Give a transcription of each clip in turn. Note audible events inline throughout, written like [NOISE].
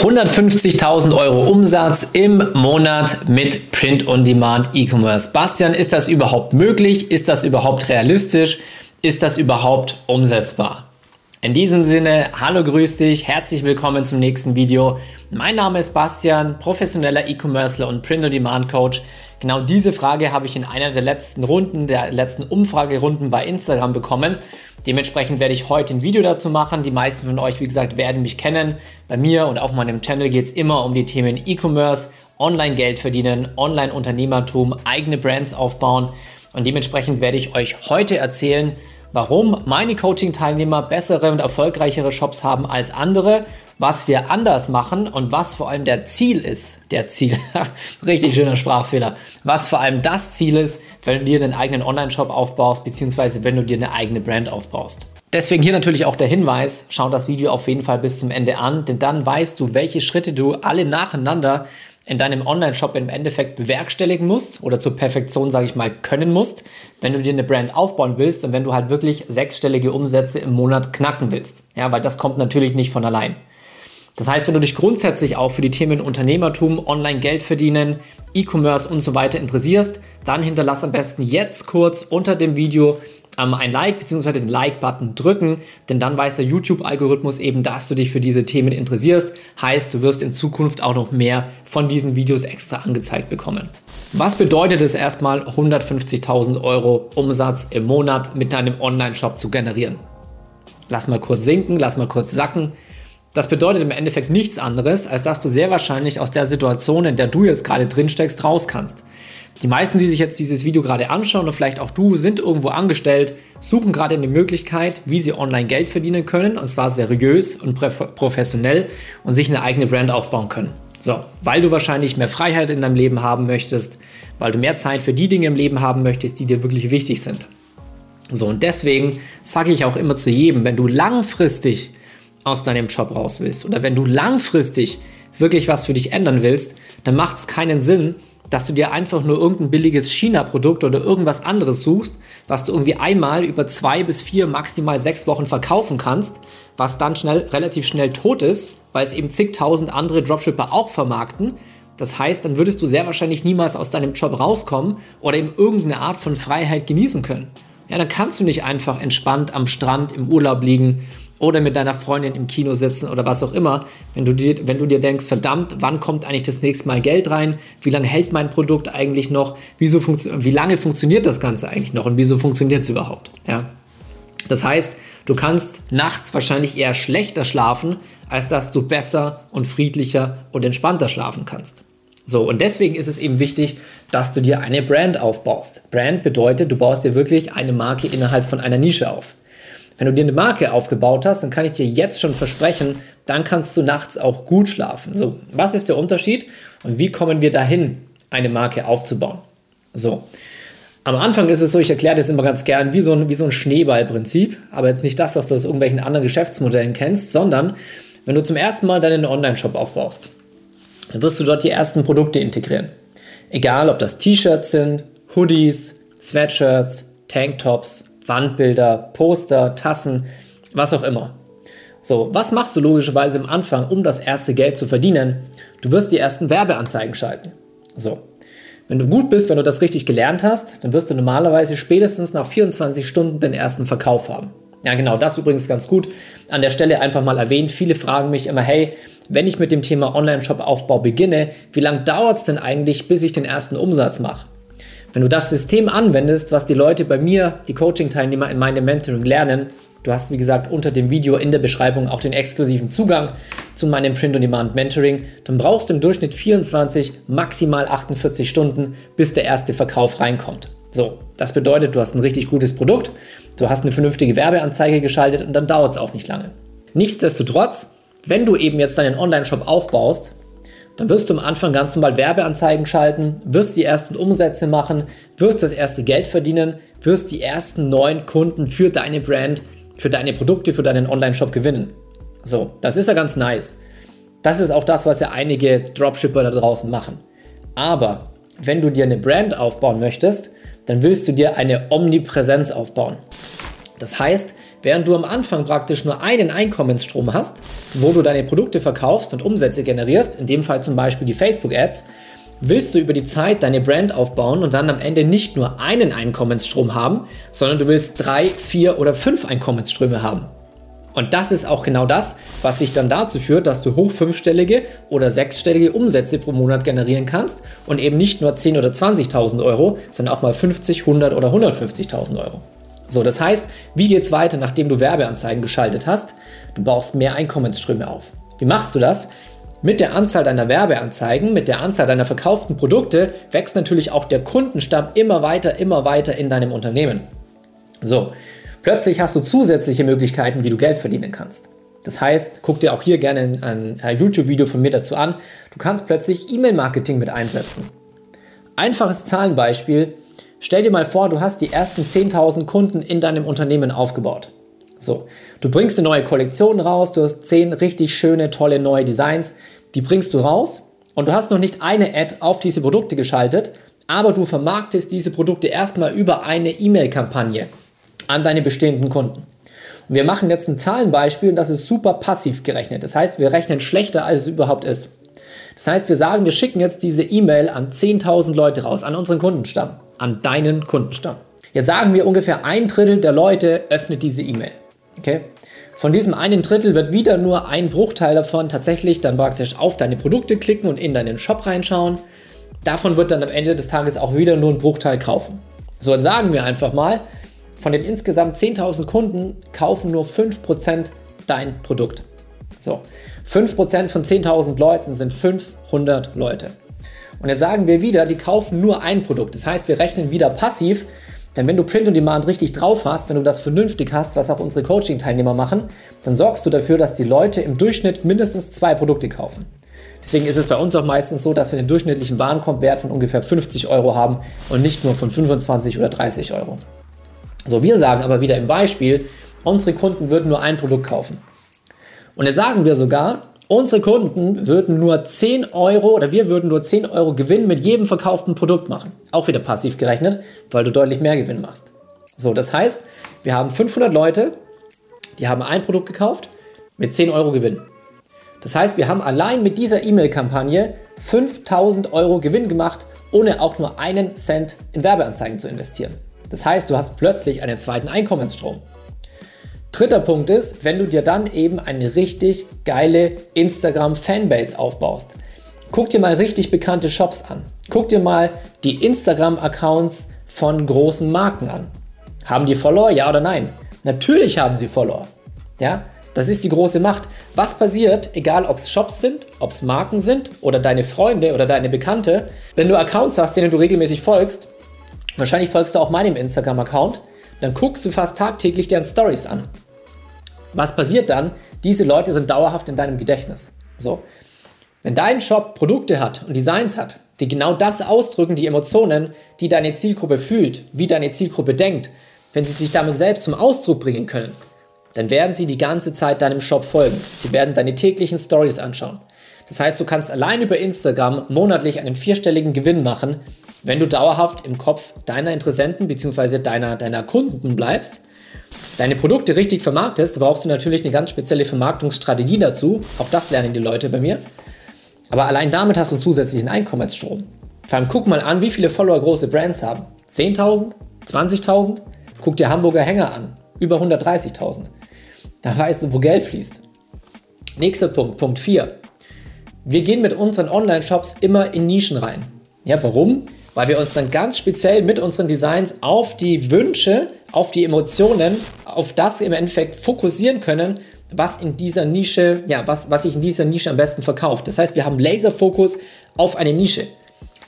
150.000 Euro Umsatz im Monat mit Print-on-Demand E-Commerce. Bastian, ist das überhaupt möglich? Ist das überhaupt realistisch? Ist das überhaupt umsetzbar? In diesem Sinne, hallo, grüß dich, herzlich willkommen zum nächsten Video. Mein Name ist Bastian, professioneller E-Commercer und Print-on-Demand-Coach. Genau diese Frage habe ich in einer der letzten Runden, der letzten Umfragerunden bei Instagram bekommen. Dementsprechend werde ich heute ein Video dazu machen. Die meisten von euch, wie gesagt, werden mich kennen. Bei mir und auf meinem Channel geht es immer um die Themen E-Commerce, Online-Geld verdienen, Online-Unternehmertum, eigene Brands aufbauen. Und dementsprechend werde ich euch heute erzählen, warum meine Coaching-Teilnehmer bessere und erfolgreichere Shops haben als andere, was wir anders machen und was vor allem der Ziel ist. Der Ziel, [LAUGHS] richtig schöner Sprachfehler. Was vor allem das Ziel ist, wenn du dir einen eigenen Online-Shop aufbaust, beziehungsweise wenn du dir eine eigene Brand aufbaust. Deswegen hier natürlich auch der Hinweis, schau das Video auf jeden Fall bis zum Ende an, denn dann weißt du, welche Schritte du alle nacheinander in deinem Online-Shop im Endeffekt bewerkstelligen musst oder zur Perfektion, sage ich mal, können musst, wenn du dir eine Brand aufbauen willst und wenn du halt wirklich sechsstellige Umsätze im Monat knacken willst. Ja, weil das kommt natürlich nicht von allein. Das heißt, wenn du dich grundsätzlich auch für die Themen Unternehmertum, Online-Geld verdienen, E-Commerce und so weiter interessierst, dann hinterlass am besten jetzt kurz unter dem Video ähm, ein Like bzw. den Like-Button drücken, denn dann weiß der YouTube-Algorithmus eben, dass du dich für diese Themen interessierst. Heißt, du wirst in Zukunft auch noch mehr von diesen Videos extra angezeigt bekommen. Was bedeutet es erstmal, 150.000 Euro Umsatz im Monat mit deinem Online-Shop zu generieren? Lass mal kurz sinken, lass mal kurz sacken. Das bedeutet im Endeffekt nichts anderes, als dass du sehr wahrscheinlich aus der Situation, in der du jetzt gerade drin steckst, raus kannst. Die meisten, die sich jetzt dieses Video gerade anschauen und vielleicht auch du, sind irgendwo angestellt, suchen gerade eine Möglichkeit, wie sie online Geld verdienen können und zwar seriös und professionell und sich eine eigene Brand aufbauen können. So, weil du wahrscheinlich mehr Freiheit in deinem Leben haben möchtest, weil du mehr Zeit für die Dinge im Leben haben möchtest, die dir wirklich wichtig sind. So, und deswegen sage ich auch immer zu jedem, wenn du langfristig aus deinem Job raus willst oder wenn du langfristig wirklich was für dich ändern willst, dann macht es keinen Sinn, dass du dir einfach nur irgendein billiges China-Produkt oder irgendwas anderes suchst, was du irgendwie einmal über zwei bis vier, maximal sechs Wochen verkaufen kannst, was dann schnell, relativ schnell tot ist, weil es eben zigtausend andere Dropshipper auch vermarkten. Das heißt, dann würdest du sehr wahrscheinlich niemals aus deinem Job rauskommen oder eben irgendeine Art von Freiheit genießen können. Ja, dann kannst du nicht einfach entspannt am Strand im Urlaub liegen oder mit deiner Freundin im Kino sitzen oder was auch immer, wenn du dir, wenn du dir denkst, verdammt, wann kommt eigentlich das nächste Mal Geld rein? Wie lange hält mein Produkt eigentlich noch? Wieso wie lange funktioniert das Ganze eigentlich noch und wieso funktioniert es überhaupt? Ja? Das heißt, du kannst nachts wahrscheinlich eher schlechter schlafen, als dass du besser und friedlicher und entspannter schlafen kannst. So, und deswegen ist es eben wichtig, dass du dir eine Brand aufbaust. Brand bedeutet, du baust dir wirklich eine Marke innerhalb von einer Nische auf. Wenn du dir eine Marke aufgebaut hast, dann kann ich dir jetzt schon versprechen, dann kannst du nachts auch gut schlafen. So, was ist der Unterschied und wie kommen wir dahin, eine Marke aufzubauen? So, am Anfang ist es so, ich erkläre das immer ganz gern wie so ein, wie so ein Schneeballprinzip, aber jetzt nicht das, was du aus irgendwelchen anderen Geschäftsmodellen kennst, sondern wenn du zum ersten Mal deinen Online-Shop aufbaust, dann wirst du dort die ersten Produkte integrieren. Egal, ob das T-Shirts sind, Hoodies, Sweatshirts, Tanktops, Wandbilder, Poster, Tassen, was auch immer. So, was machst du logischerweise am Anfang, um das erste Geld zu verdienen? Du wirst die ersten Werbeanzeigen schalten. So. Wenn du gut bist, wenn du das richtig gelernt hast, dann wirst du normalerweise spätestens nach 24 Stunden den ersten Verkauf haben. Ja, genau, das übrigens ganz gut. An der Stelle einfach mal erwähnt. Viele fragen mich immer, hey, wenn ich mit dem Thema Online-Shop-Aufbau beginne, wie lange dauert es denn eigentlich, bis ich den ersten Umsatz mache? Wenn du das System anwendest, was die Leute bei mir, die Coaching-Teilnehmer in meinem Mentoring lernen, du hast wie gesagt unter dem Video in der Beschreibung auch den exklusiven Zugang zu meinem Print-on-Demand-Mentoring, dann brauchst du im Durchschnitt 24, maximal 48 Stunden, bis der erste Verkauf reinkommt. So, das bedeutet, du hast ein richtig gutes Produkt, du hast eine vernünftige Werbeanzeige geschaltet und dann dauert es auch nicht lange. Nichtsdestotrotz, wenn du eben jetzt deinen Online-Shop aufbaust, dann wirst du am Anfang ganz normal Werbeanzeigen schalten, wirst die ersten Umsätze machen, wirst das erste Geld verdienen, wirst die ersten neuen Kunden für deine Brand, für deine Produkte, für deinen Online-Shop gewinnen. So, das ist ja ganz nice. Das ist auch das, was ja einige Dropshipper da draußen machen. Aber wenn du dir eine Brand aufbauen möchtest, dann willst du dir eine Omnipräsenz aufbauen. Das heißt, während du am Anfang praktisch nur einen Einkommensstrom hast, wo du deine Produkte verkaufst und Umsätze generierst, in dem Fall zum Beispiel die Facebook-Ads, willst du über die Zeit deine Brand aufbauen und dann am Ende nicht nur einen Einkommensstrom haben, sondern du willst drei, vier oder fünf Einkommensströme haben. Und das ist auch genau das, was sich dann dazu führt, dass du hoch fünfstellige oder sechsstellige Umsätze pro Monat generieren kannst und eben nicht nur 10.000 oder 20.000 Euro, sondern auch mal 50, 100 oder 150.000 Euro. So, das heißt, wie geht es weiter, nachdem du Werbeanzeigen geschaltet hast? Du baust mehr Einkommensströme auf. Wie machst du das? Mit der Anzahl deiner Werbeanzeigen, mit der Anzahl deiner verkauften Produkte wächst natürlich auch der Kundenstamm immer weiter, immer weiter in deinem Unternehmen. So, plötzlich hast du zusätzliche Möglichkeiten, wie du Geld verdienen kannst. Das heißt, guck dir auch hier gerne ein, ein YouTube-Video von mir dazu an. Du kannst plötzlich E-Mail-Marketing mit einsetzen. Einfaches Zahlenbeispiel. Stell dir mal vor, du hast die ersten 10.000 Kunden in deinem Unternehmen aufgebaut. So, du bringst eine neue Kollektion raus, du hast zehn richtig schöne, tolle neue Designs, die bringst du raus und du hast noch nicht eine Ad auf diese Produkte geschaltet, aber du vermarktest diese Produkte erstmal über eine E-Mail-Kampagne an deine bestehenden Kunden. Und wir machen jetzt ein Zahlenbeispiel und das ist super passiv gerechnet. Das heißt, wir rechnen schlechter, als es überhaupt ist. Das heißt, wir sagen, wir schicken jetzt diese E-Mail an 10.000 Leute raus, an unseren Kundenstamm, an deinen Kundenstamm. Jetzt sagen wir, ungefähr ein Drittel der Leute öffnet diese E-Mail. Okay? Von diesem einen Drittel wird wieder nur ein Bruchteil davon tatsächlich dann praktisch auf deine Produkte klicken und in deinen Shop reinschauen. Davon wird dann am Ende des Tages auch wieder nur ein Bruchteil kaufen. So sagen wir einfach mal, von den insgesamt 10.000 Kunden kaufen nur 5% dein Produkt. So, 5% von 10.000 Leuten sind 500 Leute. Und jetzt sagen wir wieder, die kaufen nur ein Produkt. Das heißt, wir rechnen wieder passiv denn wenn du Print on Demand richtig drauf hast, wenn du das vernünftig hast, was auch unsere Coaching-Teilnehmer machen, dann sorgst du dafür, dass die Leute im Durchschnitt mindestens zwei Produkte kaufen. Deswegen ist es bei uns auch meistens so, dass wir den durchschnittlichen Warenkorbwert von ungefähr 50 Euro haben und nicht nur von 25 oder 30 Euro. So, wir sagen aber wieder im Beispiel, unsere Kunden würden nur ein Produkt kaufen. Und jetzt sagen wir sogar, Unsere Kunden würden nur 10 Euro oder wir würden nur 10 Euro Gewinn mit jedem verkauften Produkt machen. Auch wieder passiv gerechnet, weil du deutlich mehr Gewinn machst. So, das heißt, wir haben 500 Leute, die haben ein Produkt gekauft mit 10 Euro Gewinn. Das heißt, wir haben allein mit dieser E-Mail-Kampagne 5000 Euro Gewinn gemacht, ohne auch nur einen Cent in Werbeanzeigen zu investieren. Das heißt, du hast plötzlich einen zweiten Einkommensstrom. Dritter Punkt ist, wenn du dir dann eben eine richtig geile Instagram-Fanbase aufbaust. Guck dir mal richtig bekannte Shops an. Guck dir mal die Instagram-Accounts von großen Marken an. Haben die Follower, ja oder nein? Natürlich haben sie Follower. Ja, das ist die große Macht. Was passiert, egal ob es Shops sind, ob es Marken sind oder deine Freunde oder deine Bekannte, wenn du Accounts hast, denen du regelmäßig folgst, wahrscheinlich folgst du auch meinem Instagram-Account, dann guckst du fast tagtäglich deren Stories an. Was passiert dann? Diese Leute sind dauerhaft in deinem Gedächtnis. So. Wenn dein Shop Produkte hat und Designs hat, die genau das ausdrücken, die Emotionen, die deine Zielgruppe fühlt, wie deine Zielgruppe denkt, wenn sie sich damit selbst zum Ausdruck bringen können, dann werden sie die ganze Zeit deinem Shop folgen. Sie werden deine täglichen Stories anschauen. Das heißt, du kannst allein über Instagram monatlich einen vierstelligen Gewinn machen, wenn du dauerhaft im Kopf deiner Interessenten bzw. Deiner, deiner Kunden bleibst, deine Produkte richtig vermarktest, brauchst du natürlich eine ganz spezielle Vermarktungsstrategie dazu. Auch das lernen die Leute bei mir. Aber allein damit hast du einen zusätzlichen Einkommensstrom. Vor allem guck mal an, wie viele Follower große Brands haben. 10.000? 20.000? Guck dir Hamburger Hänger an. Über 130.000. Da weißt du, wo Geld fließt. Nächster Punkt, Punkt 4. Wir gehen mit unseren Online-Shops immer in Nischen rein. Ja, warum? Weil wir uns dann ganz speziell mit unseren Designs auf die Wünsche, auf die Emotionen, auf das im Endeffekt fokussieren können, was in dieser Nische, ja, was, was sich in dieser Nische am besten verkauft. Das heißt, wir haben Laserfokus auf eine Nische.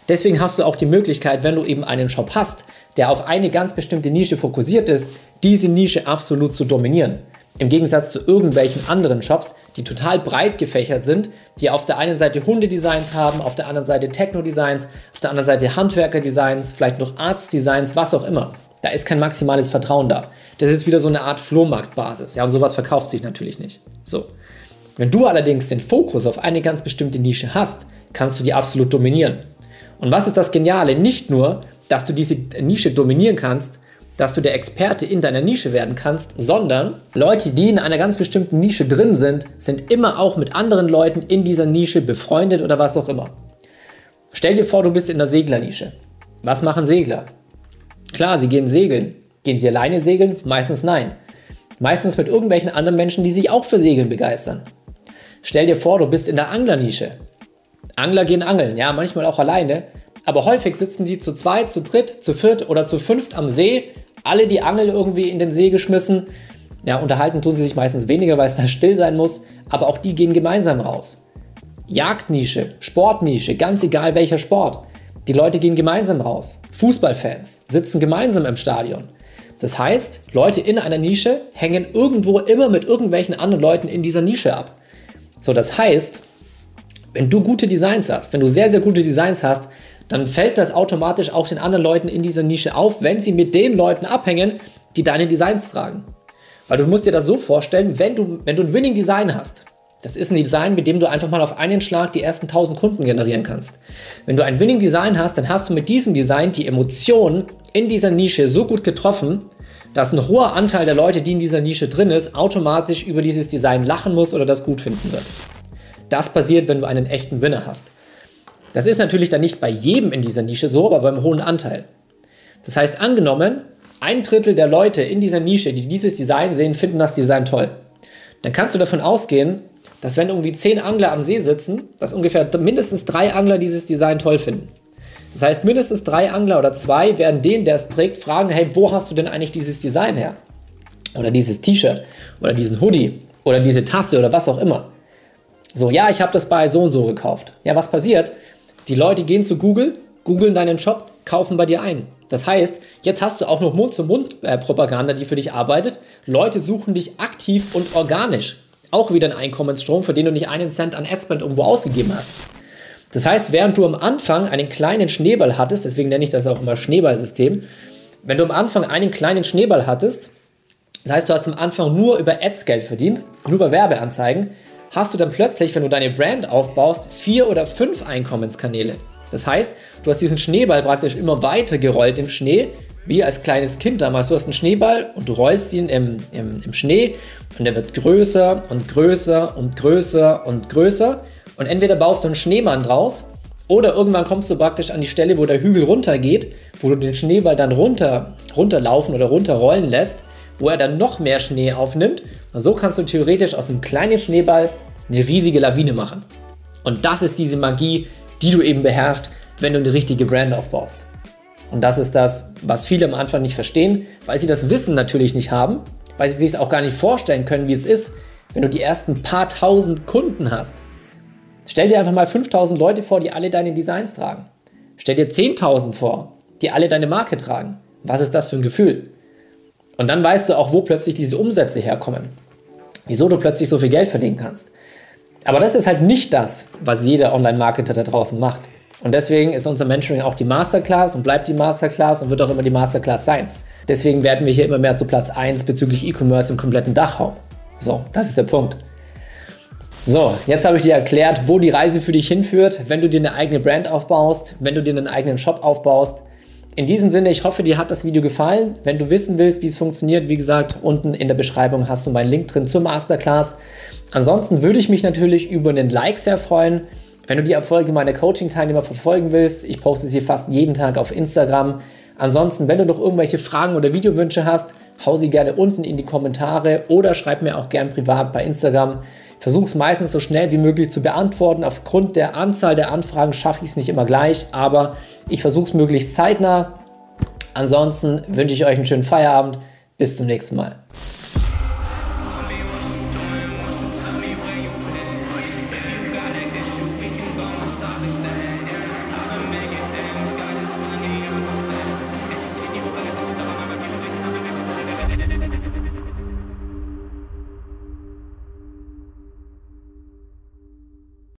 Deswegen hast du auch die Möglichkeit, wenn du eben einen Shop hast, der auf eine ganz bestimmte Nische fokussiert ist, diese Nische absolut zu dominieren. Im Gegensatz zu irgendwelchen anderen Shops, die total breit gefächert sind, die auf der einen Seite Hundedesigns haben, auf der anderen Seite Techno-Designs, auf der anderen Seite Handwerker-Designs, vielleicht noch Arzt-Designs, was auch immer. Da ist kein maximales Vertrauen da. Das ist wieder so eine Art Flohmarktbasis. Ja, und sowas verkauft sich natürlich nicht. So. Wenn du allerdings den Fokus auf eine ganz bestimmte Nische hast, kannst du die absolut dominieren. Und was ist das Geniale? Nicht nur, dass du diese Nische dominieren kannst, dass du der Experte in deiner Nische werden kannst, sondern Leute, die in einer ganz bestimmten Nische drin sind, sind immer auch mit anderen Leuten in dieser Nische befreundet oder was auch immer. Stell dir vor, du bist in der Seglernische. Was machen Segler? Klar, sie gehen segeln. Gehen sie alleine segeln? Meistens nein. Meistens mit irgendwelchen anderen Menschen, die sich auch für Segeln begeistern. Stell dir vor, du bist in der Anglernische. Angler gehen angeln, ja, manchmal auch alleine, aber häufig sitzen die zu zweit, zu dritt, zu viert oder zu fünft am See, alle die Angel irgendwie in den See geschmissen. Ja, unterhalten tun sie sich meistens weniger, weil es da still sein muss, aber auch die gehen gemeinsam raus. Jagdnische, Sportnische, ganz egal welcher Sport. Die Leute gehen gemeinsam raus. Fußballfans sitzen gemeinsam im Stadion. Das heißt, Leute in einer Nische hängen irgendwo immer mit irgendwelchen anderen Leuten in dieser Nische ab. So, das heißt, wenn du gute Designs hast, wenn du sehr, sehr gute Designs hast, dann fällt das automatisch auch den anderen Leuten in dieser Nische auf, wenn sie mit den Leuten abhängen, die deine Designs tragen. Weil du musst dir das so vorstellen, wenn du, wenn du ein Winning Design hast, das ist ein Design, mit dem du einfach mal auf einen Schlag die ersten 1000 Kunden generieren kannst. Wenn du ein Winning Design hast, dann hast du mit diesem Design die Emotionen in dieser Nische so gut getroffen, dass ein hoher Anteil der Leute, die in dieser Nische drin ist, automatisch über dieses Design lachen muss oder das gut finden wird. Das passiert, wenn du einen echten Winner hast. Das ist natürlich dann nicht bei jedem in dieser Nische so, aber beim hohen Anteil. Das heißt, angenommen, ein Drittel der Leute in dieser Nische, die dieses Design sehen, finden das Design toll. Dann kannst du davon ausgehen, dass wenn irgendwie zehn Angler am See sitzen, dass ungefähr mindestens drei Angler dieses Design toll finden. Das heißt, mindestens drei Angler oder zwei werden den, der es trägt, fragen, hey, wo hast du denn eigentlich dieses Design her? Oder dieses T-Shirt oder diesen Hoodie oder diese Tasse oder was auch immer. So, ja, ich habe das bei so und so gekauft. Ja, was passiert? Die Leute gehen zu Google, googeln deinen Shop, kaufen bei dir ein. Das heißt, jetzt hast du auch noch Mund-zu-Mund-Propaganda, die für dich arbeitet. Leute suchen dich aktiv und organisch auch wieder ein Einkommensstrom, für den du nicht einen Cent an Adspend irgendwo ausgegeben hast. Das heißt, während du am Anfang einen kleinen Schneeball hattest, deswegen nenne ich das auch immer Schneeballsystem, wenn du am Anfang einen kleinen Schneeball hattest, das heißt, du hast am Anfang nur über Ads Geld verdient, nur über Werbeanzeigen, hast du dann plötzlich, wenn du deine Brand aufbaust, vier oder fünf Einkommenskanäle. Das heißt, du hast diesen Schneeball praktisch immer weiter gerollt im Schnee, wie als kleines Kind damals. Du hast einen Schneeball und du rollst ihn im, im, im Schnee und der wird größer und größer und größer und größer. Und entweder baust du einen Schneemann draus oder irgendwann kommst du praktisch an die Stelle, wo der Hügel runtergeht, wo du den Schneeball dann runter, runterlaufen oder runterrollen lässt, wo er dann noch mehr Schnee aufnimmt. Und so kannst du theoretisch aus einem kleinen Schneeball eine riesige Lawine machen. Und das ist diese Magie, die du eben beherrschst, wenn du eine richtige Brand aufbaust. Und das ist das, was viele am Anfang nicht verstehen, weil sie das Wissen natürlich nicht haben, weil sie sich auch gar nicht vorstellen können, wie es ist, wenn du die ersten paar tausend Kunden hast. Stell dir einfach mal 5000 Leute vor, die alle deine Designs tragen. Stell dir 10.000 vor, die alle deine Marke tragen. Was ist das für ein Gefühl? Und dann weißt du auch, wo plötzlich diese Umsätze herkommen. Wieso du plötzlich so viel Geld verdienen kannst. Aber das ist halt nicht das, was jeder Online-Marketer da draußen macht. Und deswegen ist unser Mentoring auch die Masterclass und bleibt die Masterclass und wird auch immer die Masterclass sein. Deswegen werden wir hier immer mehr zu Platz 1 bezüglich E-Commerce im kompletten Dachraum. So, das ist der Punkt. So, jetzt habe ich dir erklärt, wo die Reise für dich hinführt, wenn du dir eine eigene Brand aufbaust, wenn du dir einen eigenen Shop aufbaust. In diesem Sinne, ich hoffe, dir hat das Video gefallen. Wenn du wissen willst, wie es funktioniert, wie gesagt, unten in der Beschreibung hast du meinen Link drin zur Masterclass. Ansonsten würde ich mich natürlich über einen Like sehr freuen. Wenn du die Erfolge meiner Coaching-Teilnehmer verfolgen willst, ich poste sie fast jeden Tag auf Instagram. Ansonsten, wenn du noch irgendwelche Fragen oder Videowünsche hast, hau sie gerne unten in die Kommentare oder schreib mir auch gern privat bei Instagram. Versuche es meistens so schnell wie möglich zu beantworten. Aufgrund der Anzahl der Anfragen schaffe ich es nicht immer gleich, aber ich versuche es möglichst zeitnah. Ansonsten wünsche ich euch einen schönen Feierabend. Bis zum nächsten Mal.